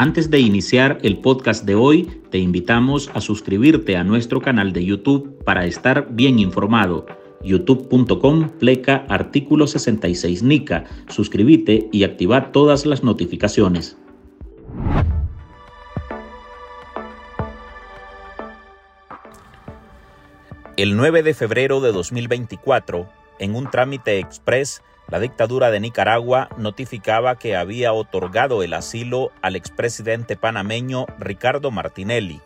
Antes de iniciar el podcast de hoy, te invitamos a suscribirte a nuestro canal de YouTube para estar bien informado. youtube.com pleca artículo 66 NICA. Suscríbete y activa todas las notificaciones. El 9 de febrero de 2024, en un trámite express, la dictadura de Nicaragua notificaba que había otorgado el asilo al expresidente panameño Ricardo Martinelli.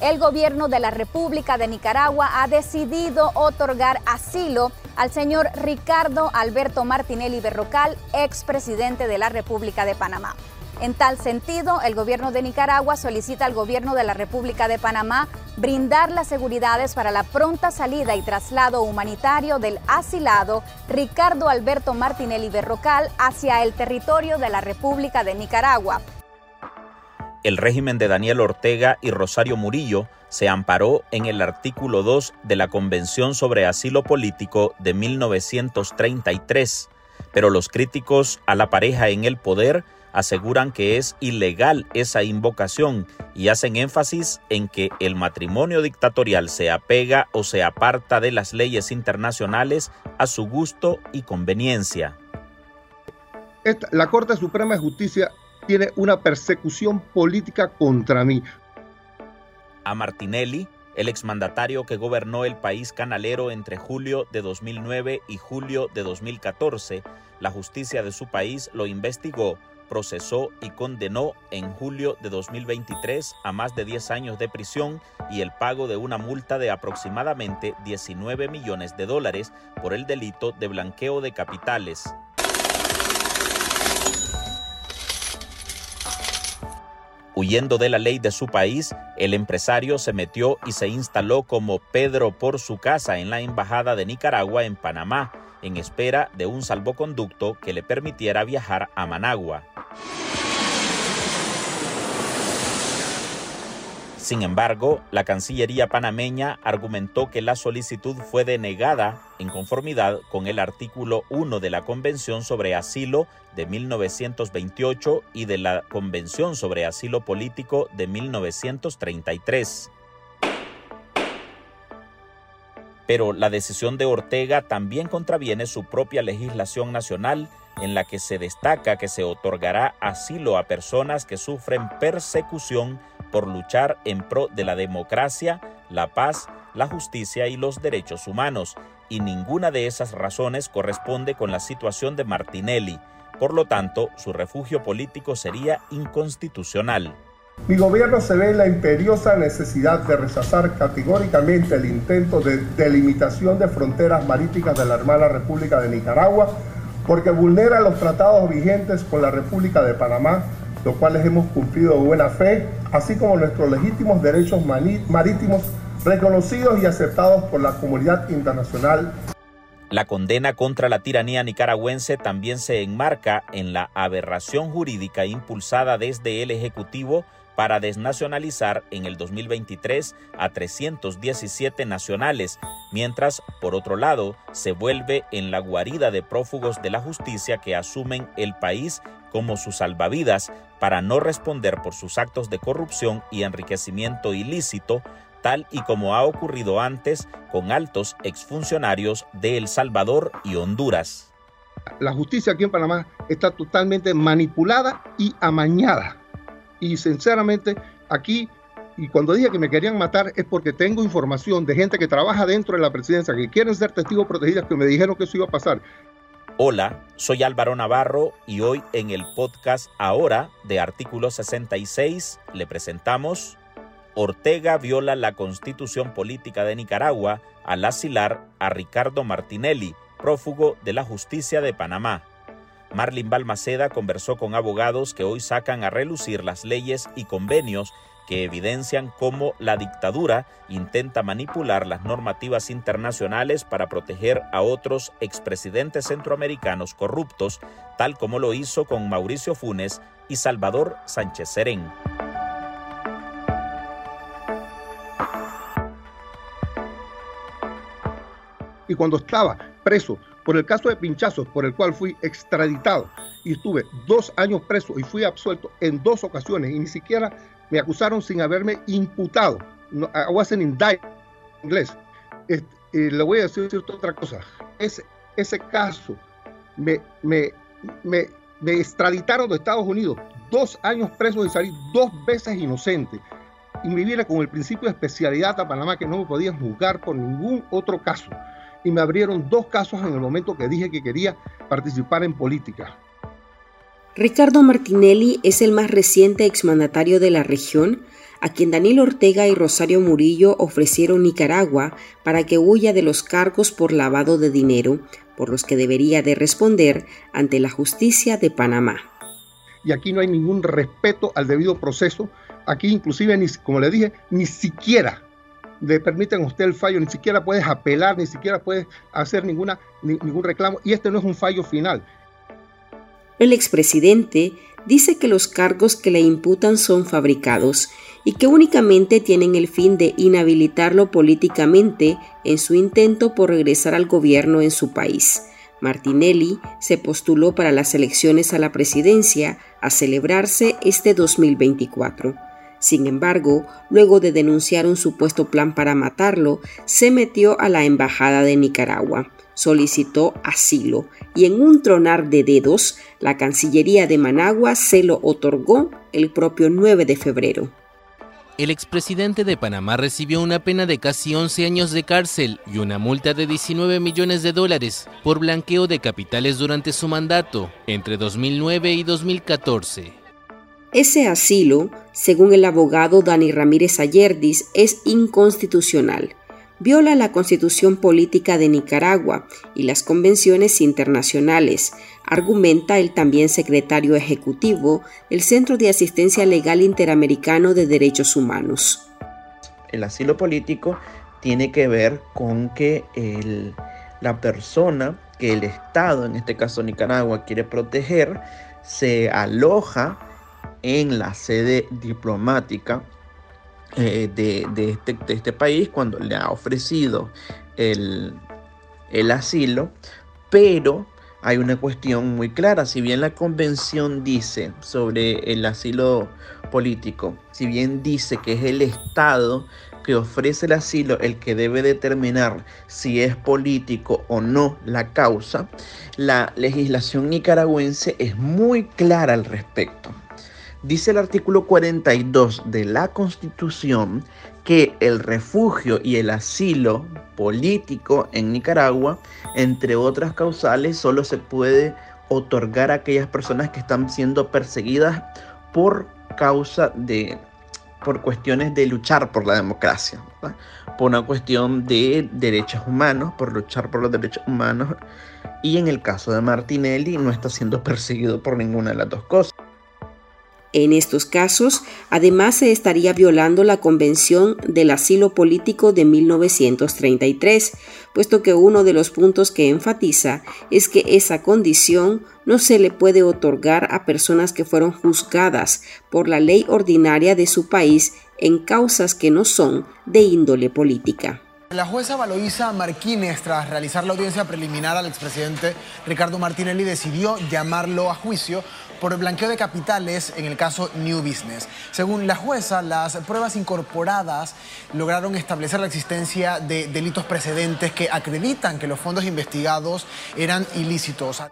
El gobierno de la República de Nicaragua ha decidido otorgar asilo al señor Ricardo Alberto Martinelli Berrocal, expresidente de la República de Panamá. En tal sentido, el gobierno de Nicaragua solicita al gobierno de la República de Panamá brindar las seguridades para la pronta salida y traslado humanitario del asilado Ricardo Alberto Martinelli Berrocal hacia el territorio de la República de Nicaragua. El régimen de Daniel Ortega y Rosario Murillo se amparó en el artículo 2 de la Convención sobre Asilo Político de 1933, pero los críticos a la pareja en el poder aseguran que es ilegal esa invocación y hacen énfasis en que el matrimonio dictatorial se apega o se aparta de las leyes internacionales a su gusto y conveniencia. la Corte Suprema de Justicia tiene una persecución política contra mí. A Martinelli, el exmandatario que gobernó el país canalero entre julio de 2009 y julio de 2014, la justicia de su país lo investigó procesó y condenó en julio de 2023 a más de 10 años de prisión y el pago de una multa de aproximadamente 19 millones de dólares por el delito de blanqueo de capitales. Huyendo de la ley de su país, el empresario se metió y se instaló como Pedro por su casa en la Embajada de Nicaragua en Panamá, en espera de un salvoconducto que le permitiera viajar a Managua. Sin embargo, la Cancillería panameña argumentó que la solicitud fue denegada en conformidad con el artículo 1 de la Convención sobre Asilo de 1928 y de la Convención sobre Asilo Político de 1933. Pero la decisión de Ortega también contraviene su propia legislación nacional en la que se destaca que se otorgará asilo a personas que sufren persecución por luchar en pro de la democracia, la paz, la justicia y los derechos humanos, y ninguna de esas razones corresponde con la situación de Martinelli. Por lo tanto, su refugio político sería inconstitucional. Mi gobierno se ve en la imperiosa necesidad de rechazar categóricamente el intento de delimitación de fronteras marítimas de la hermana República de Nicaragua, porque vulnera los tratados vigentes con la República de Panamá, los cuales hemos cumplido de buena fe, así como nuestros legítimos derechos marítimos reconocidos y aceptados por la comunidad internacional. La condena contra la tiranía nicaragüense también se enmarca en la aberración jurídica impulsada desde el Ejecutivo para desnacionalizar en el 2023 a 317 nacionales, mientras, por otro lado, se vuelve en la guarida de prófugos de la justicia que asumen el país como sus salvavidas para no responder por sus actos de corrupción y enriquecimiento ilícito, tal y como ha ocurrido antes con altos exfuncionarios de El Salvador y Honduras. La justicia aquí en Panamá está totalmente manipulada y amañada y sinceramente, aquí, y cuando dije que me querían matar, es porque tengo información de gente que trabaja dentro de la presidencia, que quieren ser testigos protegidos, que me dijeron que eso iba a pasar. Hola, soy Álvaro Navarro y hoy en el podcast Ahora de Artículo 66 le presentamos Ortega viola la constitución política de Nicaragua al asilar a Ricardo Martinelli, prófugo de la justicia de Panamá. Marlin Balmaceda conversó con abogados que hoy sacan a relucir las leyes y convenios que evidencian cómo la dictadura intenta manipular las normativas internacionales para proteger a otros expresidentes centroamericanos corruptos, tal como lo hizo con Mauricio Funes y Salvador Sánchez Serén. Y cuando estaba preso por el caso de pinchazos, por el cual fui extraditado y estuve dos años preso y fui absuelto en dos ocasiones y ni siquiera me acusaron sin haberme imputado. No, I wasn't indicted en inglés. y le voy a decir, otra cosa. Ese, ese caso me, me, me, me extraditaron de Estados Unidos, dos años preso y salí dos veces inocente. Y me viene con el principio de especialidad a Panamá que no me podían juzgar por ningún otro caso. Y me abrieron dos casos en el momento que dije que quería participar en política. Ricardo Martinelli es el más reciente exmandatario de la región a quien Daniel Ortega y Rosario Murillo ofrecieron Nicaragua para que huya de los cargos por lavado de dinero, por los que debería de responder ante la justicia de Panamá. Y aquí no hay ningún respeto al debido proceso. Aquí inclusive, ni, como le dije, ni siquiera le permiten a usted el fallo, ni siquiera puedes apelar, ni siquiera puedes hacer ninguna, ningún reclamo. Y este no es un fallo final. El expresidente dice que los cargos que le imputan son fabricados y que únicamente tienen el fin de inhabilitarlo políticamente en su intento por regresar al gobierno en su país. Martinelli se postuló para las elecciones a la presidencia a celebrarse este 2024. Sin embargo, luego de denunciar un supuesto plan para matarlo, se metió a la Embajada de Nicaragua, solicitó asilo y en un tronar de dedos, la Cancillería de Managua se lo otorgó el propio 9 de febrero. El expresidente de Panamá recibió una pena de casi 11 años de cárcel y una multa de 19 millones de dólares por blanqueo de capitales durante su mandato entre 2009 y 2014. Ese asilo, según el abogado Dani Ramírez Ayerdis, es inconstitucional viola la constitución política de Nicaragua y las convenciones internacionales, argumenta el también secretario ejecutivo del Centro de Asistencia Legal Interamericano de Derechos Humanos. El asilo político tiene que ver con que la persona que el Estado, en este caso Nicaragua, quiere proteger, se aloja en la sede diplomática eh, de, este, de, este, país cuando le ha ofrecido el, el asilo, pero hay una cuestión muy clara. Si bien la convención dice sobre el asilo político, si bien dice que es el Estado que ofrece el asilo el que debe determinar si es político o no la causa, la legislación nicaragüense es muy clara al respecto. Dice el artículo 42 de la Constitución que el refugio y el asilo político en Nicaragua, entre otras causales, solo se puede otorgar a aquellas personas que están siendo perseguidas por causa de por cuestiones de luchar por la democracia, por una cuestión de derechos humanos, por luchar por los derechos humanos, y en el caso de Martinelli no está siendo perseguido por ninguna de las dos cosas. En estos casos, además se estaría violando la Convención del Asilo Político de 1933, puesto que uno de los puntos que enfatiza es que esa condición no se le puede otorgar a personas que fueron juzgadas por la ley ordinaria de su país en causas que no son de índole política. La jueza Valoisa Marquínez, tras realizar la audiencia preliminar al expresidente Ricardo Martinelli, decidió llamarlo a juicio por el blanqueo de capitales en el caso New Business. Según la jueza, las pruebas incorporadas lograron establecer la existencia de delitos precedentes que acreditan que los fondos investigados eran ilícitos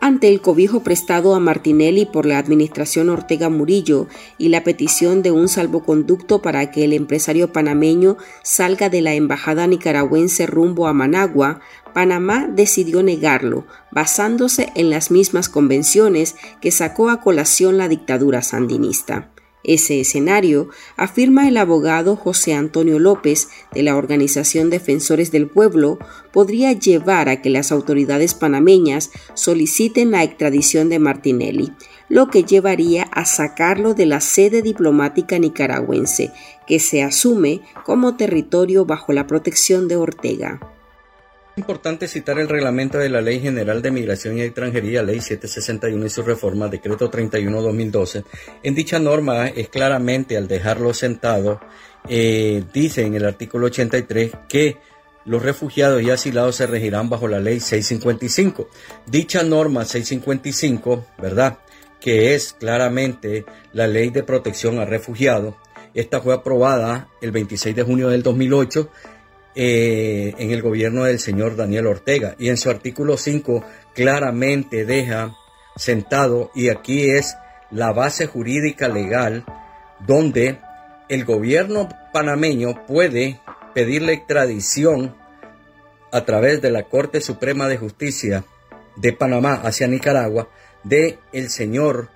ante el cobijo prestado a Martinelli por la administración Ortega Murillo y la petición de un salvoconducto para que el empresario panameño salga de la embajada nicaragüense rumbo a Managua, Panamá decidió negarlo, basándose en las mismas convenciones que sacó a colación la dictadura sandinista. Ese escenario, afirma el abogado José Antonio López de la Organización Defensores del Pueblo, podría llevar a que las autoridades panameñas soliciten la extradición de Martinelli, lo que llevaría a sacarlo de la sede diplomática nicaragüense, que se asume como territorio bajo la protección de Ortega importante citar el reglamento de la Ley General de Migración y Extranjería, Ley 761 y su reforma, Decreto 31-2012. En dicha norma es claramente, al dejarlo sentado, eh, dice en el artículo 83 que los refugiados y asilados se regirán bajo la ley 655. Dicha norma 655, ¿verdad? Que es claramente la ley de protección a refugiados. Esta fue aprobada el 26 de junio del 2008 eh, en el gobierno del señor Daniel Ortega. Y en su artículo 5 claramente deja sentado y aquí es la base jurídica legal donde el gobierno panameño puede pedir la extradición a través de la Corte Suprema de Justicia de Panamá hacia Nicaragua de el señor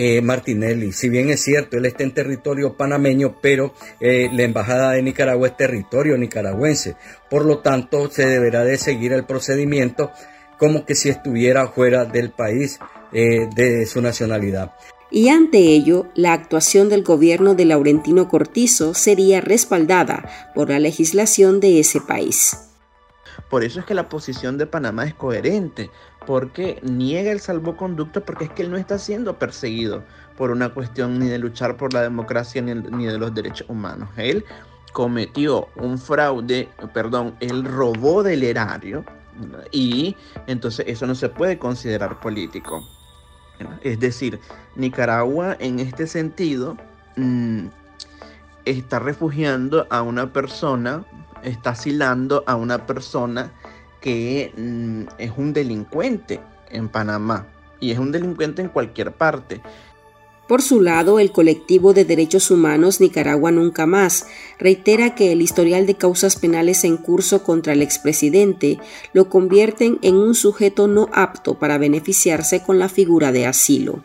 eh, Martinelli. Si bien es cierto, él está en territorio panameño, pero eh, la Embajada de Nicaragua es territorio nicaragüense. Por lo tanto, se deberá de seguir el procedimiento como que si estuviera fuera del país eh, de su nacionalidad y ante ello la actuación del gobierno de Laurentino Cortizo sería respaldada por la legislación de ese país. Por eso es que la posición de Panamá es coherente, porque niega el salvoconducto porque es que él no está siendo perseguido por una cuestión ni de luchar por la democracia ni, de los derechos humanos. Él cometió un fraude, perdón, él robó del erario y entonces eso no se puede considerar político. Es decir, Nicaragua en este sentido mm, está refugiando a una persona, está asilando a una persona que mm, es un delincuente en Panamá y es un delincuente en cualquier parte. Por su lado, el colectivo de derechos humanos Nicaragua Nunca Más reitera que el historial de causas penales en curso contra el expresidente lo convierten en un sujeto no apto para beneficiarse con la figura de asilo.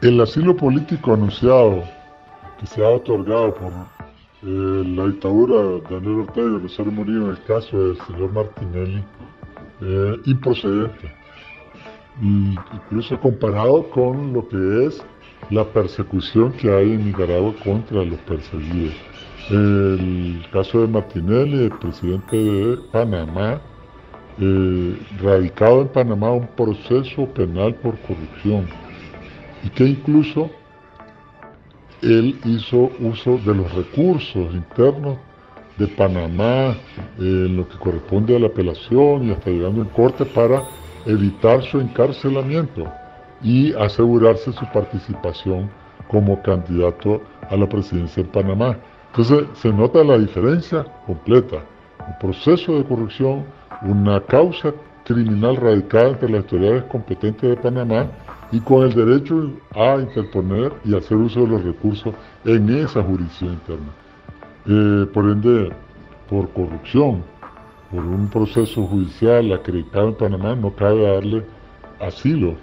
El asilo político anunciado que se ha otorgado por eh, la dictadura de Daniel Ortega y Rosario Murillo en el caso del señor Martinelli, eh, improcedente. incluso comparado con lo que es la persecución que hay en Nicaragua contra los perseguidos. El caso de Martinelli, el presidente de Panamá, eh, radicado en Panamá un proceso penal por corrupción y que incluso él hizo uso de los recursos internos de Panamá en lo que corresponde a la apelación y hasta llegando en corte para evitar su encarcelamiento y asegurarse su participación como candidato a la presidencia en Panamá. Entonces se nota la diferencia completa. Un proceso de corrupción, una causa criminal radicada entre las autoridades competentes de Panamá y con el derecho a interponer y hacer uso de los recursos en esa jurisdicción interna. Eh, por ende, por corrupción, por un proceso judicial acreditado en Panamá, no cabe darle asilo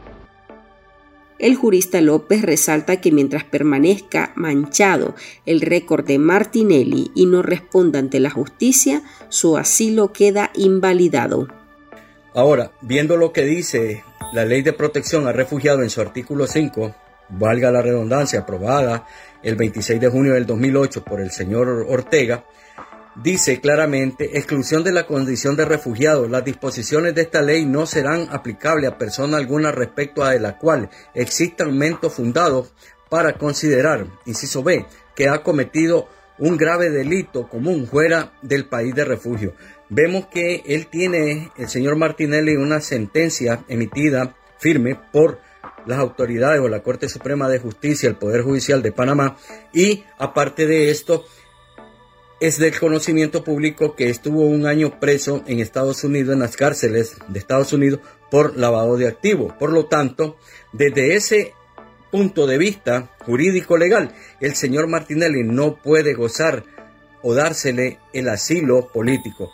el jurista López resalta que mientras permanezca manchado el récord de Martinelli y no responda ante la justicia, su asilo queda invalidado. Ahora, viendo lo que dice la ley de protección a refugiados en su artículo 5, valga la redundancia, aprobada el 26 de junio del 2008 por el señor Ortega, dice claramente, exclusión de la condición de refugiado. Las disposiciones de esta ley no serán aplicables a persona alguna respecto a la cual exista aumento fundado para considerar, inciso B, que ha cometido un grave delito común fuera del país de refugio. Vemos que él tiene, el señor Martinelli, una sentencia emitida firme por las autoridades o la Corte Suprema de Justicia, el Poder Judicial de Panamá, y aparte de esto, es del conocimiento público que estuvo un año preso en Estados Unidos, en las cárceles de Estados Unidos, por lavado de activos. Por lo tanto, desde ese punto de vista jurídico legal, el señor Martinelli no puede gozar o dársele el asilo político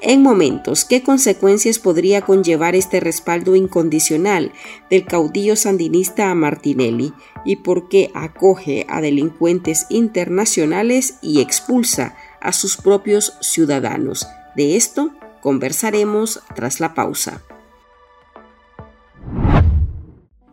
en momentos, ¿qué consecuencias podría conllevar este respaldo incondicional del caudillo sandinista a Martinelli y por qué acoge a delincuentes internacionales y expulsa a sus propios ciudadanos? De esto conversaremos tras la pausa.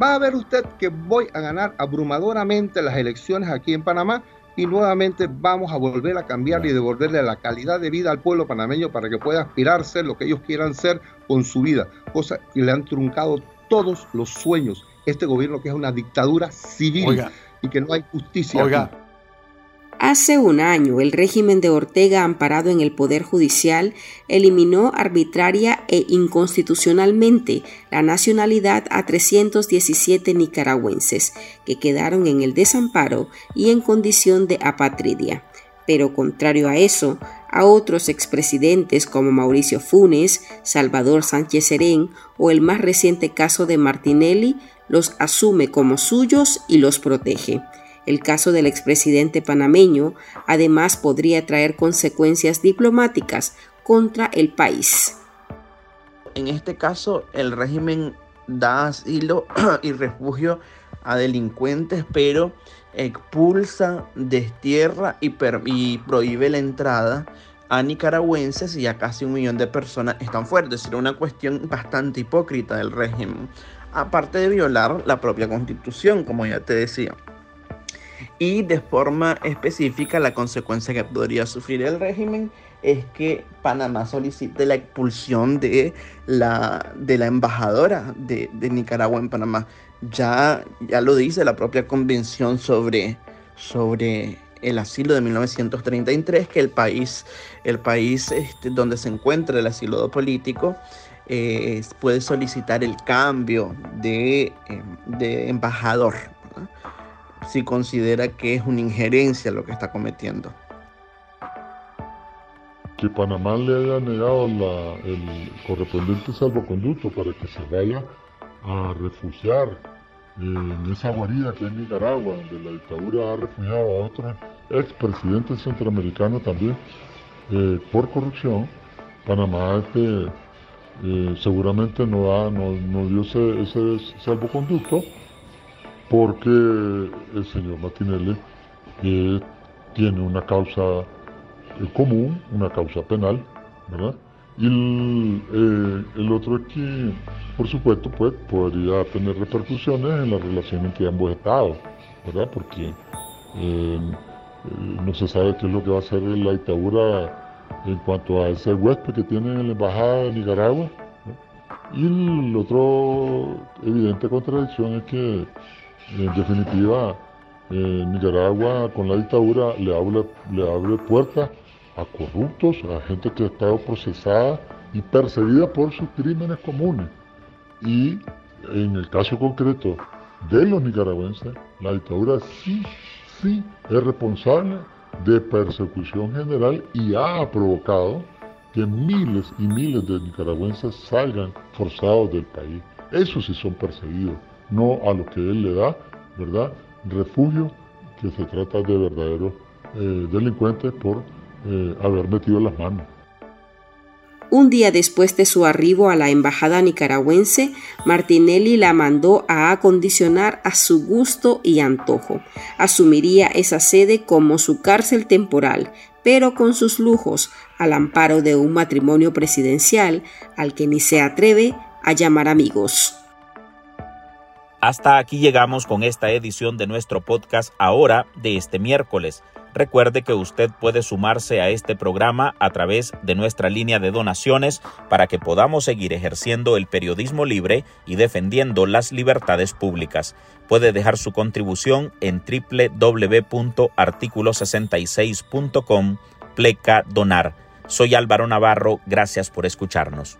va a ver usted que voy a ganar abrumadoramente las elecciones aquí en Panamá y nuevamente vamos a volver a cambiar y devolverle la calidad de vida al pueblo panameño para que pueda aspirar a ser lo que ellos quieran ser con su vida, cosa que le han truncado todos los sueños. Este gobierno que es una dictadura civil y que no hay justicia. Oiga, Hace un año, el régimen de Ortega, amparado en el Poder Judicial, eliminó arbitraria e inconstitucionalmente la nacionalidad a 317 nicaragüenses que quedaron en el desamparo y en condición de apatridia. Pero contrario a eso, a otros expresidentes como Mauricio Funes, Salvador Sánchez Serén o el más reciente caso de Martinelli, los asume como suyos y los protege. El caso del expresidente panameño además podría traer consecuencias diplomáticas contra el país. En este caso, el régimen da asilo y refugio a delincuentes, pero expulsa, destierra y, prohíbe la entrada a nicaragüenses y a casi un millón de personas están fuera. Es una cuestión bastante hipócrita del régimen, aparte de violar la propia constitución, como ya te decía y de forma específica la consecuencia que podría sufrir el régimen es que Panamá solicite la expulsión de la, de la embajadora de, Nicaragua en Panamá. Ya, ya lo dice la propia convención sobre, sobre el asilo de 1933, que el país, el país este, donde se encuentra el asilo político eh, puede solicitar el cambio de, eh, de embajador si considera que es una injerencia lo que está cometiendo. Que Panamá le haya negado el correspondiente salvoconducto para que se vaya a refugiar en esa guarida que es Nicaragua, donde la dictadura ha refugiado a otros expresidentes centroamericanos también eh, por corrupción, Panamá este, eh, seguramente no, da, no, dio ese, ese salvoconducto porque el señor Martinelli eh, tiene una causa eh, común, una causa penal, ¿verdad? Y el, eh, otro es que, por supuesto, pues, podría tener repercusiones en la relación entre ambos estados, ¿verdad? Porque no se sabe qué es lo que va a hacer la dictadura en cuanto a ese huésped que tiene en la embajada de Nicaragua. Y el otro evidente contradicción es que en definitiva, Nicaragua con la dictadura le abre, le abre puertas a corruptos, a gente que ha estado procesada y perseguida por sus crímenes comunes. Y en el caso concreto de los nicaragüenses, la dictadura sí, sí es responsable de persecución general y ha provocado que miles y miles de nicaragüenses salgan forzados del país. Esos sí son perseguidos no a lo que él le da, ¿verdad? Refugio, que se trata de verdaderos eh, delincuentes por eh, haber metido las manos. Un día después de su arribo a la embajada nicaragüense, Martinelli la mandó a acondicionar a su gusto y antojo. Asumiría esa sede como su cárcel temporal, pero con sus lujos, al amparo de un matrimonio presidencial al que ni se atreve a llamar amigos. Hasta aquí llegamos con esta edición de nuestro podcast ahora de este miércoles. Recuerde que usted puede sumarse a este programa a través de nuestra línea de donaciones para que podamos seguir ejerciendo el periodismo libre y defendiendo las libertades públicas. Puede dejar su contribución en www.articulo66.com pleca donar. Soy Álvaro Navarro, gracias por escucharnos.